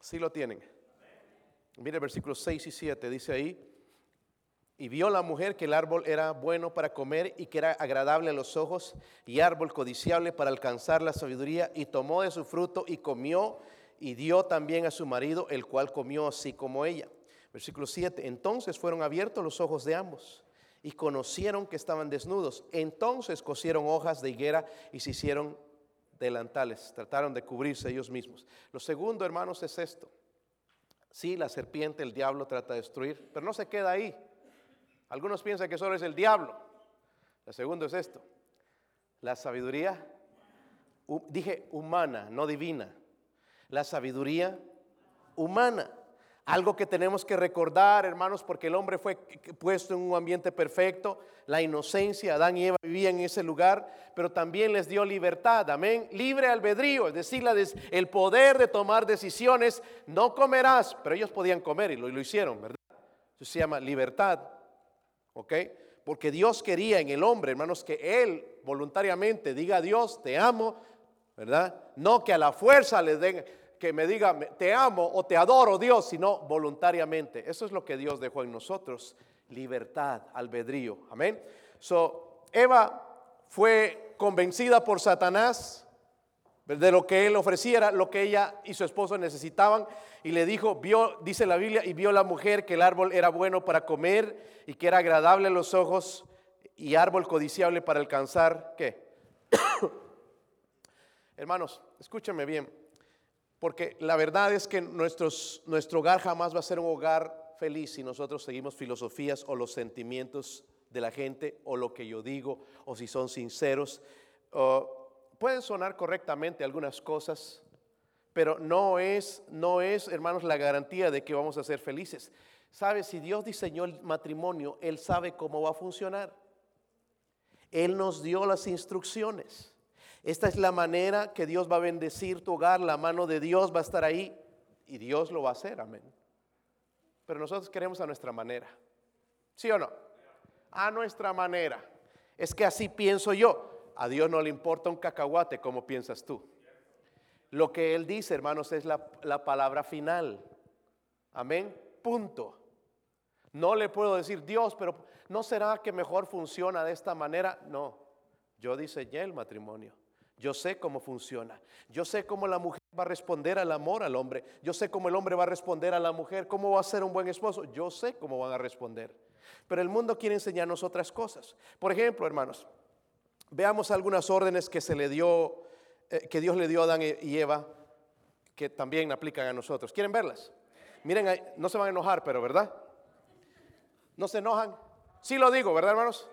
Sí lo tienen. Mire versículos 6 y 7, dice ahí, y vio la mujer que el árbol era bueno para comer y que era agradable a los ojos y árbol codiciable para alcanzar la sabiduría y tomó de su fruto y comió y dio también a su marido, el cual comió así como ella. Versículo 7, entonces fueron abiertos los ojos de ambos y conocieron que estaban desnudos. Entonces cosieron hojas de higuera y se hicieron delantales, trataron de cubrirse ellos mismos. Lo segundo, hermanos, es esto. Sí, la serpiente, el diablo trata de destruir, pero no se queda ahí. Algunos piensan que solo es el diablo. La segunda es esto. La sabiduría, dije humana, no divina. La sabiduría humana. Algo que tenemos que recordar, hermanos, porque el hombre fue puesto en un ambiente perfecto, la inocencia, Adán y Eva vivían en ese lugar, pero también les dio libertad, amén, libre albedrío, es decir, el poder de tomar decisiones, no comerás, pero ellos podían comer y lo, lo hicieron, ¿verdad? Eso se llama libertad, ¿ok? Porque Dios quería en el hombre, hermanos, que él voluntariamente diga a Dios, te amo, ¿verdad? No que a la fuerza le den que me diga te amo o te adoro Dios, sino voluntariamente. Eso es lo que Dios dejó en nosotros, libertad, albedrío. Amén. So, Eva fue convencida por Satanás de lo que él ofreciera, lo que ella y su esposo necesitaban, y le dijo, vio, dice la Biblia, y vio la mujer que el árbol era bueno para comer y que era agradable a los ojos y árbol codiciable para alcanzar, ¿qué? Hermanos, escúchame bien. Porque la verdad es que nuestros, nuestro hogar jamás va a ser un hogar feliz si nosotros seguimos filosofías o los sentimientos de la gente o lo que yo digo o si son sinceros. Pueden sonar correctamente algunas cosas, pero no es, no es, hermanos, la garantía de que vamos a ser felices. ¿Sabe? Si Dios diseñó el matrimonio, Él sabe cómo va a funcionar. Él nos dio las instrucciones. Esta es la manera que Dios va a bendecir tu hogar, la mano de Dios va a estar ahí y Dios lo va a hacer, amén. Pero nosotros queremos a nuestra manera, ¿sí o no? A nuestra manera. Es que así pienso yo. A Dios no le importa un cacahuate como piensas tú. Lo que Él dice, hermanos, es la, la palabra final. Amén. Punto. No le puedo decir, Dios, pero ¿no será que mejor funciona de esta manera? No, yo diseñé el matrimonio. Yo sé cómo funciona. Yo sé cómo la mujer va a responder al amor al hombre. Yo sé cómo el hombre va a responder a la mujer. Cómo va a ser un buen esposo. Yo sé cómo van a responder. Pero el mundo quiere enseñarnos otras cosas. Por ejemplo, hermanos, veamos algunas órdenes que se le dio, eh, que Dios le dio a Adán y Eva, que también aplican a nosotros. ¿Quieren verlas? Miren, no se van a enojar, pero ¿verdad? ¿No se enojan? Sí lo digo, ¿verdad, hermanos?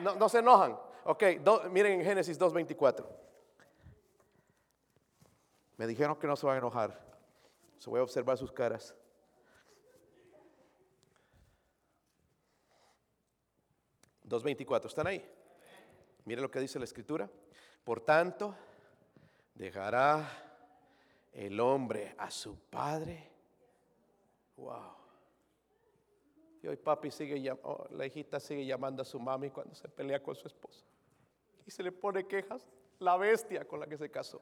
no, no, se enojan. Ok, miren en Génesis 2.24. Me dijeron que no se van a enojar. Se voy a observar sus caras. 2.24, ¿están ahí? Mire lo que dice la escritura. Por tanto, dejará el hombre a su padre. Wow. Y hoy papi sigue, oh, la hijita sigue llamando a su mami cuando se pelea con su esposa. Y se le pone quejas la bestia con la que se casó.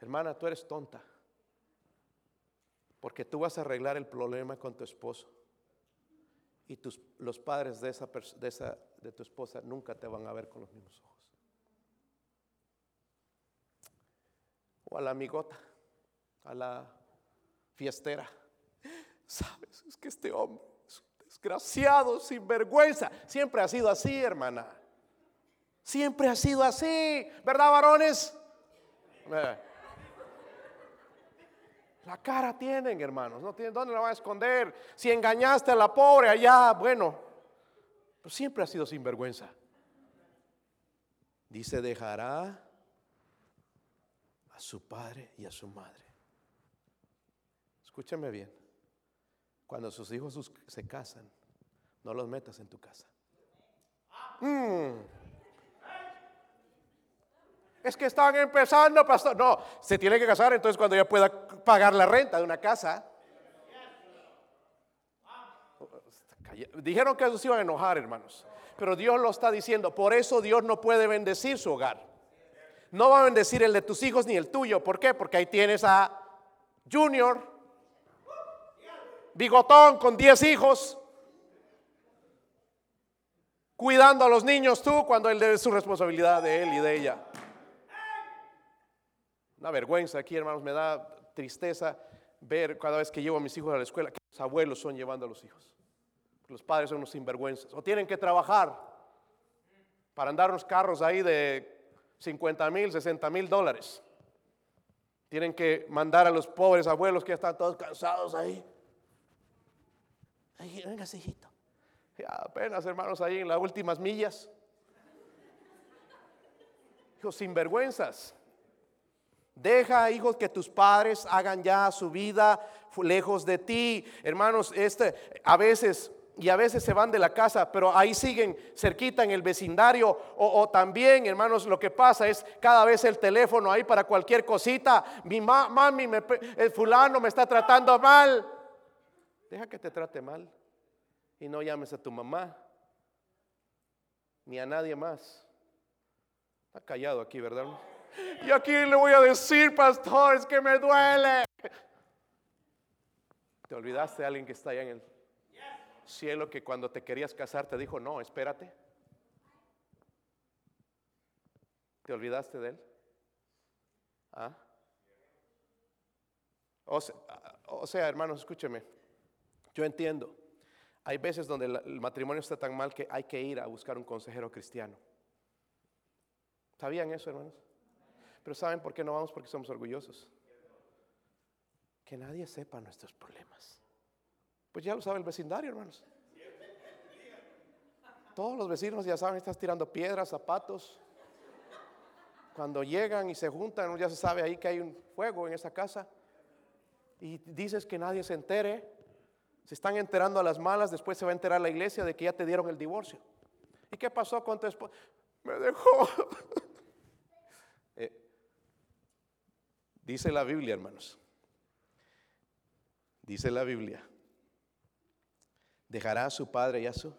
Hermana, tú eres tonta. Porque tú vas a arreglar el problema con tu esposo. Y tus, los padres de, esa, de, esa, de tu esposa nunca te van a ver con los mismos ojos. O a la amigota, a la fiestera. Sabes, es que este hombre es un desgraciado, sin vergüenza. Siempre ha sido así, hermana. Siempre ha sido así, ¿verdad, varones? Eh. La cara tienen, hermanos, no tienen dónde la van a esconder. Si engañaste a la pobre allá, bueno, pero siempre ha sido sin vergüenza. Dice, dejará a su padre y a su madre. Escúchame bien. Cuando sus hijos se casan, no los metas en tu casa. Mm. Es que están empezando, pastor. No, se tiene que casar entonces cuando ya pueda pagar la renta de una casa. Dijeron que ellos iban a enojar, hermanos. Pero Dios lo está diciendo. Por eso Dios no puede bendecir su hogar. No va a bendecir el de tus hijos ni el tuyo. ¿Por qué? Porque ahí tienes a Junior, bigotón con 10 hijos, cuidando a los niños tú cuando él debe su responsabilidad de él y de ella. Una vergüenza aquí, hermanos, me da tristeza ver cada vez que llevo a mis hijos a la escuela que los abuelos son llevando a los hijos. Los padres son unos sinvergüenzas. O tienen que trabajar para andar los carros ahí de 50 mil, 60 mil dólares. Tienen que mandar a los pobres abuelos que ya están todos cansados ahí. Ahí, venga, hijito. Ya apenas, hermanos, ahí en las últimas millas. Hijos sinvergüenzas. Deja, hijos, que tus padres hagan ya su vida lejos de ti. Hermanos, este a veces y a veces se van de la casa, pero ahí siguen cerquita en el vecindario. O, también, hermanos, lo que pasa es cada vez el teléfono ahí para cualquier cosita. Mi mami, el fulano me está tratando mal. Deja que te trate mal y no llames a tu mamá ni a nadie más. Está callado aquí, ¿verdad? ¿Y aquí le voy a decir, pastor? Es que me duele. ¿Te olvidaste de alguien que está allá en el cielo que cuando te querías casar te dijo, no, espérate? ¿Te olvidaste de él? ¿Ah? O sea, o sea, hermanos, escúcheme. Yo entiendo. Hay veces donde el matrimonio está tan mal que hay que ir a buscar un consejero cristiano. ¿Sabían eso, hermanos? Pero ¿saben por qué no vamos? Porque somos orgullosos. Que nadie sepa nuestros problemas. Pues ya lo sabe el vecindario, hermanos. Todos los vecinos ya saben, estás tirando piedras, zapatos. Cuando llegan y se juntan, ya se sabe ahí que hay un fuego en esa casa. Y dices que nadie se entere. Se están enterando a las malas, después se va a enterar la iglesia de que ya te dieron el divorcio. ¿Y qué pasó con tu esposa? Me dejó. Eh, dice la Biblia, hermanos. Dice la Biblia dejará a su padre y a su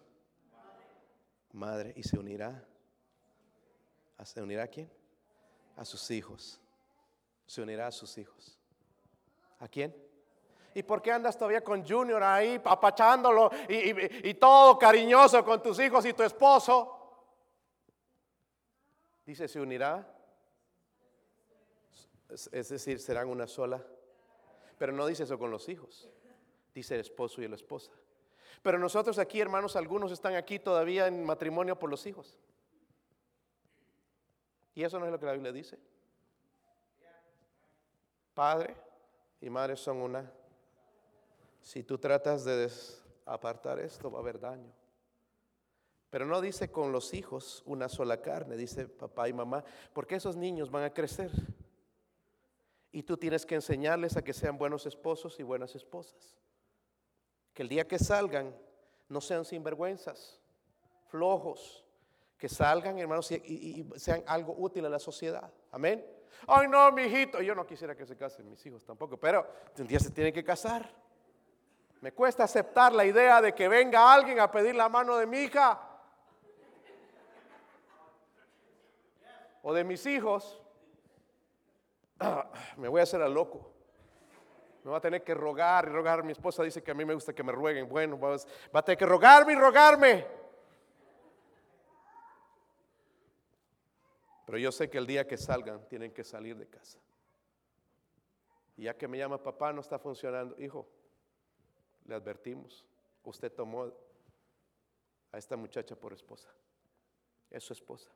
madre y se unirá. ¿Se unirá a quién? A sus hijos. Se unirá a sus hijos. ¿A quién? ¿Y por qué andas todavía con Junior ahí, apachándolo y, y todo cariñoso con tus hijos y tu esposo? Dice, se unirá. Es decir, serán una sola. Pero no dice eso con los hijos. Dice el esposo y la esposa. Pero nosotros aquí, hermanos, algunos están aquí todavía en matrimonio por los hijos. Y eso no es lo que la Biblia dice. Padre y madre son una. Si tú tratas de apartar esto, va a haber daño. Pero no dice con los hijos una sola carne, dice papá y mamá, porque esos niños van a crecer. Y tú tienes que enseñarles a que sean buenos esposos y buenas esposas. Que el día que salgan no sean sinvergüenzas, flojos, que salgan, hermanos, y, sean algo útil a la sociedad. Amén. Ay, no, mi hijito. Yo no quisiera que se casen mis hijos tampoco, pero un día se tienen que casar. Me cuesta aceptar la idea de que venga alguien a pedir la mano de mi hija o de mis hijos. Ah, me voy a hacer al loco. Me va a tener que rogar y rogar. Mi esposa dice que a mí me gusta que me rueguen. Bueno, va a tener que rogarme y rogarme. Pero yo sé que el día que salgan tienen que salir de casa. Y ya que me llama papá, no está funcionando. Hijo, le advertimos. Usted tomó a esta muchacha por esposa. Es su esposa.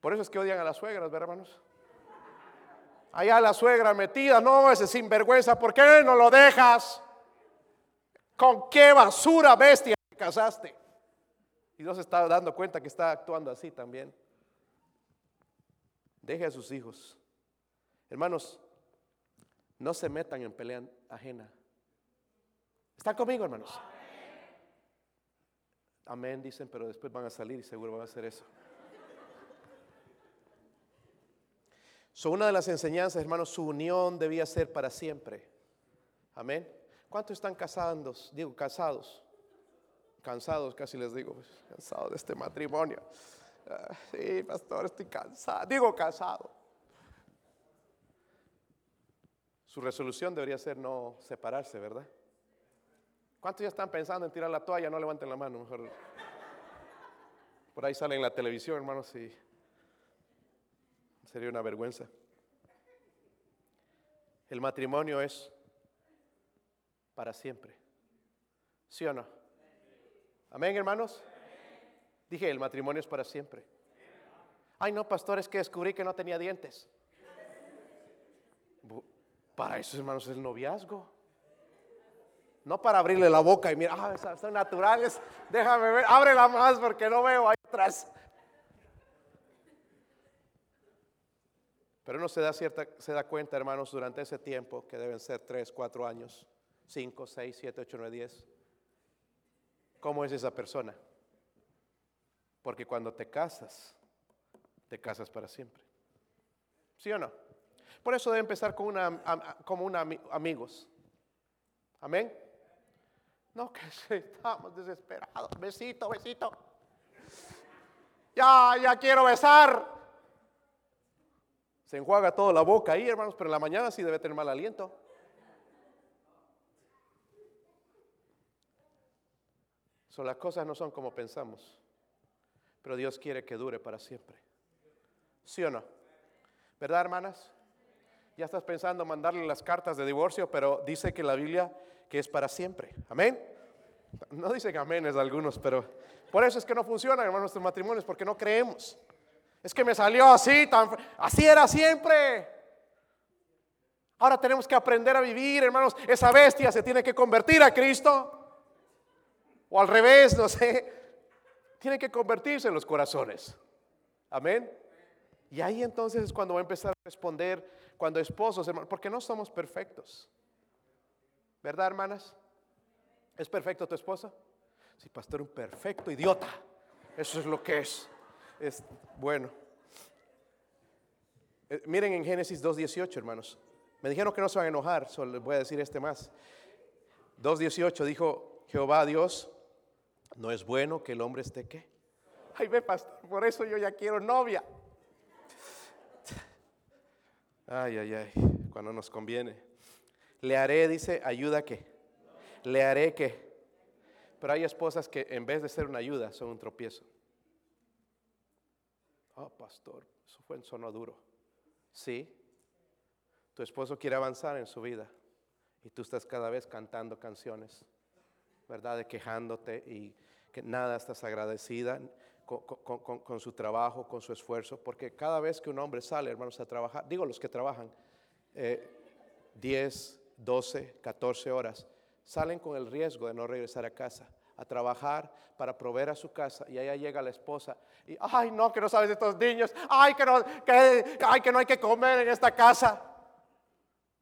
Por eso es que odian a las suegras, ¿verdad, hermanos? Allá la suegra metida, no, ese sinvergüenza, ¿por qué no lo dejas? ¿Con qué basura bestia te casaste? Y Dios está dando cuenta que está actuando así también. Deje a sus hijos. Hermanos, no se metan en pelea ajena. ¿Están conmigo, hermanos? Amén, dicen, pero después van a salir y seguro van a hacer eso. Una de las enseñanzas, hermanos, su unión debía ser para siempre. Amén. ¿Cuántos están casados? Digo, casados. Cansados, casi les digo, pues, cansado de este matrimonio. Ah, sí, pastor, estoy cansado. Digo, casado. Su resolución debería ser no separarse, ¿verdad? ¿Cuántos ya están pensando en tirar la toalla? No levanten la mano, mejor. Por ahí sale en la televisión, hermanos, y Sería una vergüenza. El matrimonio es para siempre. ¿Sí o no? Amén, hermanos. Dije, el matrimonio es para siempre. Ay, no, pastor, es que descubrí que no tenía dientes. Para eso, hermanos, es el noviazgo. No para abrirle la boca y mira, ah, son naturales. Déjame ver, ábrela más porque no veo ahí atrás. Pero uno se da, cierta, se da cuenta, hermanos, durante ese tiempo, que deben ser 3, 4 años, 5, 6, 7, 8, 9, 10, cómo es esa persona. Porque cuando te casas, te casas para siempre. ¿Sí o no? Por eso debe empezar con una, como una, amigos. Amén. No, que estamos desesperados. Besito, besito. Ya, ya quiero besar. Se enjuaga toda la boca ahí, hermanos, pero en la mañana sí debe tener mal aliento. Son las cosas no son como pensamos, pero Dios quiere que dure para siempre. ¿Sí o no? ¿Verdad, hermanas? Ya estás pensando mandarle las cartas de divorcio, pero dice que la Biblia que es para siempre. Amén. No dicen aménes algunos, pero por eso es que no funcionan, hermanos, nuestros matrimonios, porque no creemos. Es que me salió así, tan, así era siempre. Ahora tenemos que aprender a vivir, hermanos. Esa bestia se tiene que convertir a Cristo. O al revés, no sé. Tiene que convertirse en los corazones. Amén. Y ahí entonces es cuando va a empezar a responder, cuando esposos, hermanos, porque no somos perfectos. ¿Verdad, hermanas? ¿Es perfecto tu esposa? Sí, pastor, un perfecto idiota. Eso es lo que es es bueno. Eh, miren en Génesis 2.18, hermanos. Me dijeron que no se van a enojar, solo les voy a decir este más. 2.18 dijo Jehová Dios, no es bueno que el hombre esté qué. Ay, ve, pastor, por eso yo ya quiero novia. Ay, ay, ay, cuando nos conviene. Le haré, dice, ayuda que. Le haré que. Pero hay esposas que en vez de ser una ayuda son un tropiezo. Oh, pastor, eso fue en sono duro. Sí, tu esposo quiere avanzar en su vida y tú estás cada vez cantando canciones, ¿verdad? De quejándote y que nada estás agradecida con, su trabajo, con su esfuerzo, porque cada vez que un hombre sale, hermanos, a trabajar, digo los que trabajan 10, 12, 14 horas, salen con el riesgo de no regresar a casa a trabajar para proveer a su casa y allá llega la esposa y ay no que no sabes de estos niños ay que no que, ay, que no hay que comer en esta casa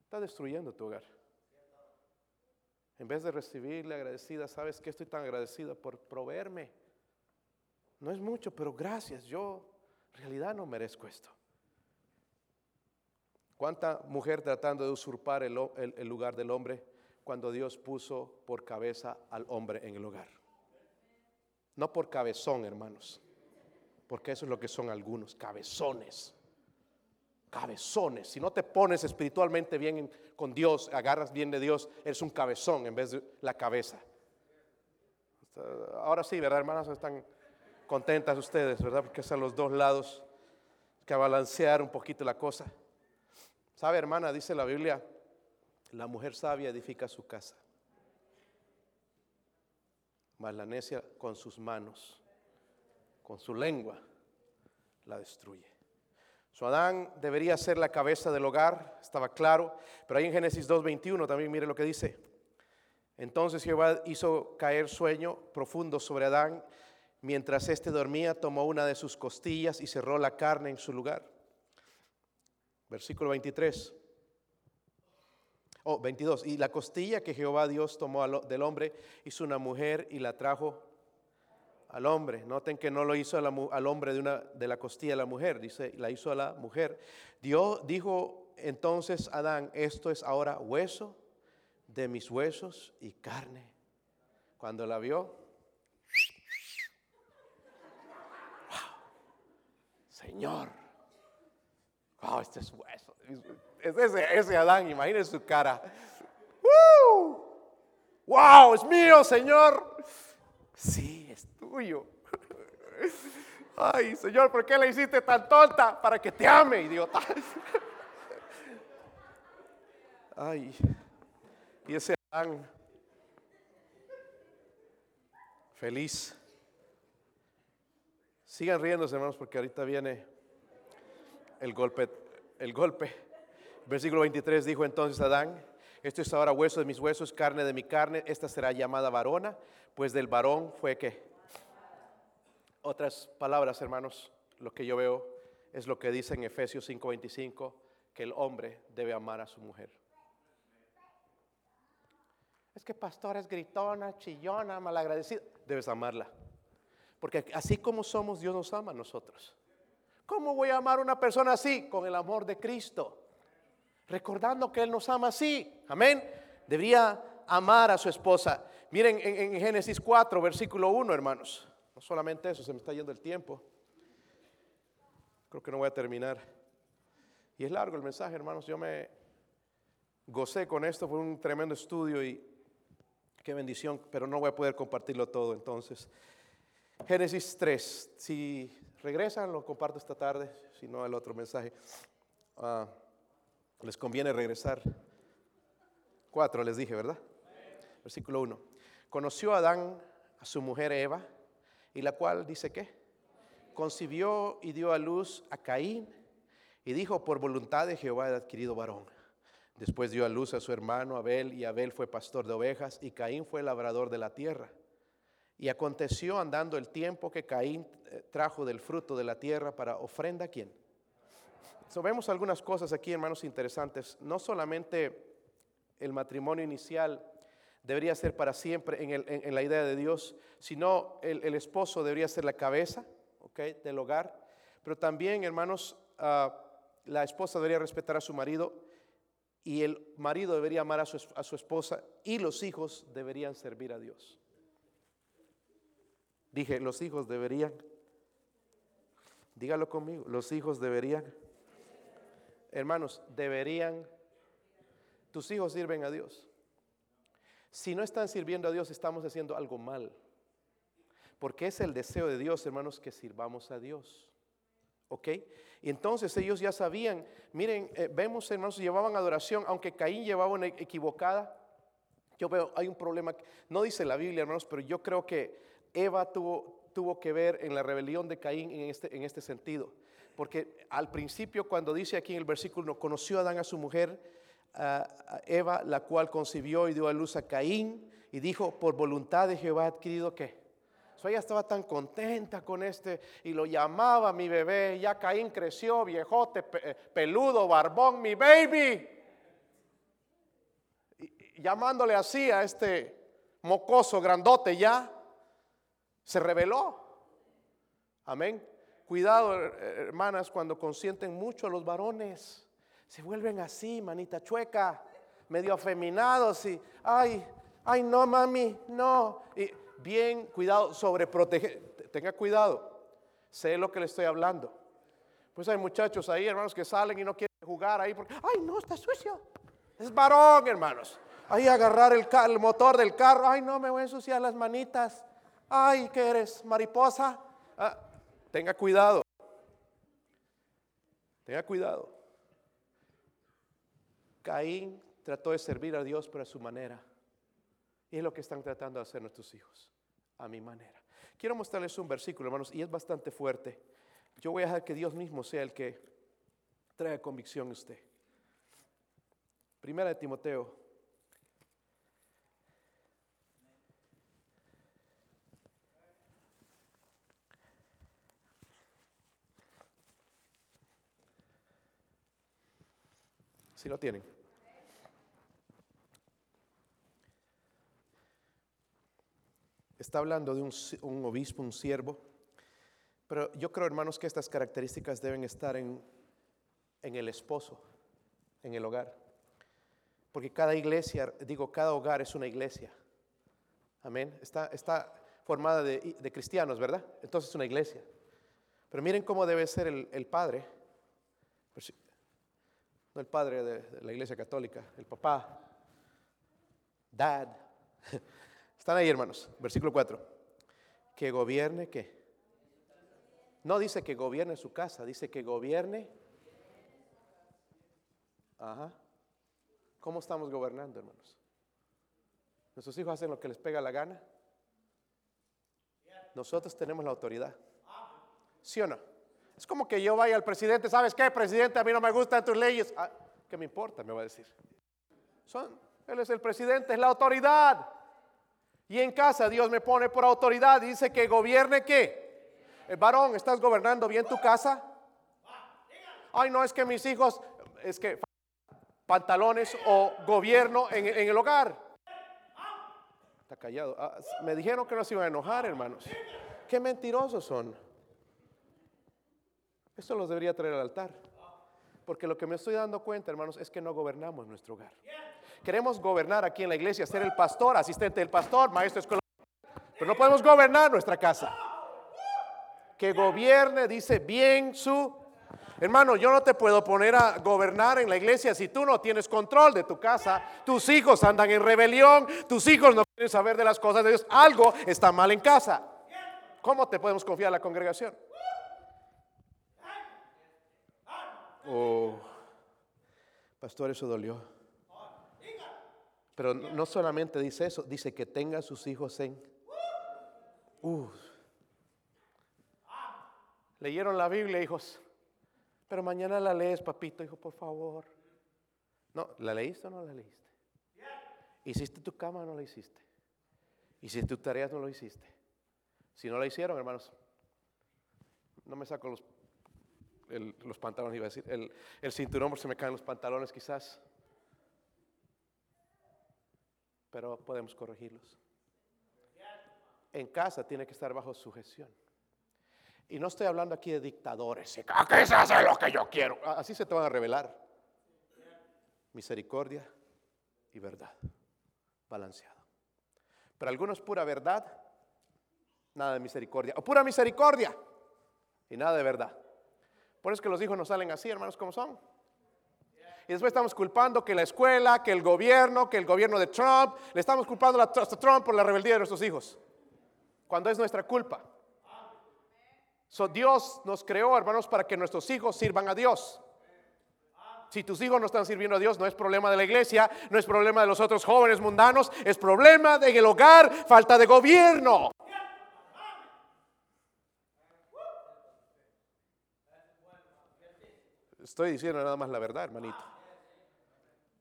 está destruyendo tu hogar En vez de recibirle agradecida, ¿sabes que estoy tan agradecida por proveerme? No es mucho, pero gracias. Yo en realidad no merezco esto. ¿Cuánta mujer tratando de usurpar el, el, lugar del hombre cuando Dios puso por cabeza al hombre en el hogar? No por cabezón, hermanos, porque eso es lo que son algunos, cabezones. Cabezones. Si no te pones espiritualmente bien con Dios, agarras bien de Dios, eres un cabezón en vez de la cabeza. Ahora sí, ¿verdad, hermanas? Están contentas ustedes, ¿verdad? Porque son los dos lados que balancear un poquito la cosa. ¿Sabe, hermana? Dice la Biblia, la mujer sabia edifica su casa, mas la necia con sus manos, con su lengua, la destruye. Su Adán debería ser la cabeza del hogar, estaba claro, pero ahí en Génesis 2.21 también mire lo que dice. Entonces Jehová hizo caer sueño profundo sobre Adán, mientras éste dormía, tomó una de sus costillas y cerró la carne en su lugar. Versículo 23. Oh, 22. Y la costilla que Jehová Dios tomó del hombre hizo una mujer y la trajo al hombre. Noten que no lo hizo al hombre de, de la costilla a la mujer, dice, la hizo a la mujer. Dios dijo entonces Adán, esto es ahora hueso de mis huesos y carne. Cuando la vio, Señor, wow, este es hueso. Es ese, ese Adán, imagínense su cara. ¡Wow! Es mío, Señor. Sí, es tuyo. Ay, Señor, ¿por qué le hiciste tan tonta? Para que te ame, idiota. Ay, y ese Adán feliz. Sigan riéndose, hermanos, porque ahorita viene el golpe. El golpe. Versículo 23 dijo entonces Adán, esto es ahora hueso de mis huesos, carne de mi carne, esta será llamada varona, pues del varón fue que. Otras palabras, hermanos, lo que yo veo es lo que dice en Efesios 5:25, que el hombre debe amar a su mujer. Es que pastor es gritona, chillona, malagradecida. Debes amarla. Porque así como somos, Dios nos ama a nosotros. ¿Cómo voy a amar a una persona así? Con el amor de Cristo. Recordando que Él nos ama así. Amén. Debería amar a su esposa. Miren en, Génesis 4, versículo 1, hermanos. No solamente eso, se me está yendo el tiempo. Creo que no voy a terminar. Y es largo el mensaje, hermanos. Yo me gocé con esto, fue un tremendo estudio y qué bendición, pero no voy a poder compartirlo todo entonces. Génesis 3, si regresan, lo comparto esta tarde, si no el otro mensaje. Ah, les conviene regresar. Cuatro les dije, ¿verdad? Versículo 1. Conoció Adán a su mujer Eva, y la cual dice que concibió y dio a luz a Caín, y dijo, por voluntad de Jehová he adquirido varón. Después dio a luz a su hermano Abel, y Abel fue pastor de ovejas, y Caín fue labrador de la tierra. Y aconteció andando el tiempo que Caín eh, trajo del fruto de la tierra para ofrenda a quién. So, vemos algunas cosas aquí, hermanos, interesantes. No solamente el matrimonio inicial debería ser para siempre en, la idea de Dios, sino el, esposo debería ser la cabeza del hogar. Pero también, hermanos, ah, la esposa debería respetar a su marido y el marido debería amar a su, a su esposa y los hijos deberían servir a Dios. Dije, los hijos deberían. Dígalo conmigo, los hijos deberían. Hermanos, deberían. Tus hijos sirven a Dios. Si no están sirviendo a Dios, estamos haciendo algo mal. Porque es el deseo de Dios, hermanos, que sirvamos a Dios. ¿Ok? Y entonces ellos ya sabían, miren, eh, vemos, hermanos, llevaban adoración, aunque Caín llevaba una equivocada. Yo veo, hay un problema, no dice la Biblia, hermanos, pero yo creo que Eva tuvo, tuvo que ver en la rebelión de Caín en este, en este sentido. Porque al principio, cuando dice aquí en el versículo, conoció Adán a su mujer, Eva, la cual concibió y dio a luz a Caín, y dijo, por voluntad de Jehová adquirido qué. So ella estaba tan contenta con este y lo llamaba mi bebé. Ya Caín creció, viejote, peludo, barbón, mi baby. llamándole así a este mocoso grandote ya, se reveló. Amén. Cuidado, hermanas, cuando consienten mucho a los varones. Se vuelven así, manita chueca, medio afeminados y, ay, ay, no, mami, no. Y bien, cuidado, sobreproteger. Tenga cuidado. Sé lo que le estoy hablando. Pues hay muchachos ahí, hermanos, que salen y no quieren jugar ahí porque, ay, no, está sucio. Es varón, hermanos. Ahí agarrar el, motor del carro. Ay, no, me voy a ensuciar las manitas. Ay, ¿qué eres? Mariposa. Ah, tenga cuidado. Tenga cuidado. Caín trató de servir a Dios, pero a su manera. Y es lo que están tratando de hacer nuestros hijos, a mi manera. Quiero mostrarles un versículo, hermanos, y es bastante fuerte. Yo voy a dejar que Dios mismo sea el que traiga convicción a usted. Primera de Timoteo. Si lo tienen. Está hablando de un, obispo, un siervo. Pero yo creo, hermanos, que estas características deben estar en, en el esposo, en el hogar. Porque cada iglesia, digo, cada hogar es una iglesia. Amén. Está, está formada de, cristianos, ¿verdad? Entonces es una iglesia. Pero miren cómo debe ser el, el padre. No el padre de, la iglesia católica, el papá. Dad. Están ahí, hermanos. Versículo 4. Que gobierne qué? No dice que gobierne su casa, dice que gobierne. Ajá. ¿Cómo estamos gobernando, hermanos? ¿Nuestros hijos hacen lo que les pega la gana? Nosotros tenemos la autoridad. ¿Sí o no? Es como que yo vaya al presidente, ¿sabes qué, presidente? A mí no me gustan tus leyes. Ah, ¿Qué me importa? Me va a decir. Son, él es el presidente, es la autoridad. Y en casa Dios me pone por autoridad. Dice que gobierne qué. El varón, ¿estás gobernando bien tu casa? Ay, no, es que mis hijos, es que pantalones o gobierno en, en el hogar. Está callado. Ah, me dijeron que no se iban a enojar, hermanos. Qué mentirosos son. Esto los debería traer al altar. Porque lo que me estoy dando cuenta, hermanos, es que no gobernamos nuestro hogar. Queremos gobernar aquí en la iglesia, ser el pastor, asistente del pastor, maestro escolar. Pero no podemos gobernar nuestra casa. Que gobierne, dice bien su Hermano, yo no te puedo poner a gobernar en la iglesia si tú no tienes control de tu casa. Tus hijos andan en rebelión, tus hijos no quieren saber de las cosas de Dios. Algo está mal en casa. ¿Cómo te podemos confiar a la congregación? Oh, pastor, eso dolió. Pero no solamente dice eso, dice que tenga sus hijos en... Uh. Leyeron la Biblia, hijos. Pero mañana la lees, papito, hijo, por favor. No, ¿la leíste o no la leíste? ¿Hiciste tu cama o no la hiciste? ¿Hiciste tus tareas o no lo hiciste? Si no la hicieron, hermanos, no me saco los, los pantalones, iba a decir, el, el cinturón se me caen los pantalones quizás. Pero podemos corregirlos. En casa tiene que estar bajo sujeción. Y no estoy hablando aquí de dictadores. ¿Qué se hace lo que yo quiero? Así se te van a revelar. Misericordia y verdad. Balanceado. Pero algunos pura verdad, nada de misericordia. O pura misericordia y nada de verdad. Por eso es que los hijos no salen así, hermanos, como son. Y después estamos culpando que la escuela, que el gobierno, que el gobierno de Trump, le estamos culpando a Trump por la rebeldía de nuestros hijos. Cuando es nuestra culpa. So, Dios nos creó, hermanos, para que nuestros hijos sirvan a Dios. Si tus hijos no están sirviendo a Dios, no es problema de la iglesia, no es problema de los otros jóvenes mundanos, es problema de el hogar, falta de gobierno. Estoy diciendo nada más la verdad, hermanito.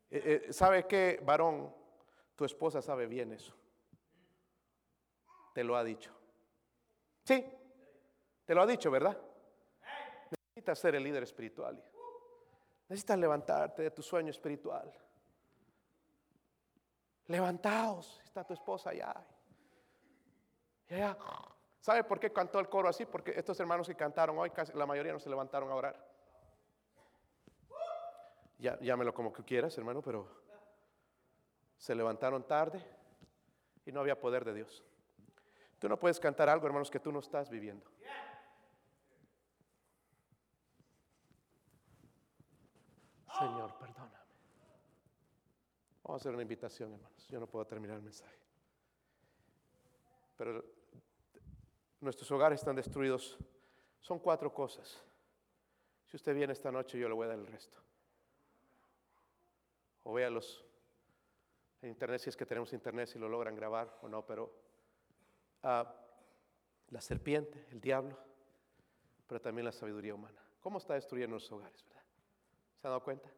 Eh, eh, ¿Sabe qué, varón? Tu esposa sabe bien eso. Te lo ha dicho. Sí, te lo ha dicho, ¿verdad? Necesitas ser el líder espiritual. Necesitas levantarte de tu sueño espiritual. levantaos, está tu esposa allá. Allá. ¿Sabe por qué cantó el coro así? Porque estos hermanos que cantaron hoy, casi la mayoría no se levantaron a orar. Llámelo como que quieras, hermano, pero se levantaron tarde y no había poder de Dios. Tú no puedes cantar algo, hermanos, que tú no estás viviendo. Señor, perdóname. Vamos a hacer una invitación, hermanos. Yo no puedo terminar el mensaje. Pero nuestros hogares están destruidos. Son cuatro cosas. Si usted viene esta noche, yo le voy a dar el resto. O véalos en internet si es que tenemos internet, si lo logran grabar o no, pero ah, la serpiente, el diablo, pero también la sabiduría humana. ¿Cómo está destruyendo nuestros hogares, verdad? ¿Se han dado cuenta?